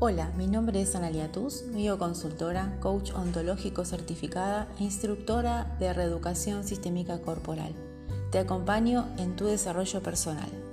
Hola, mi nombre es Analia Tuz, bioconsultora, coach ontológico certificada e instructora de reeducación sistémica corporal. Te acompaño en tu desarrollo personal.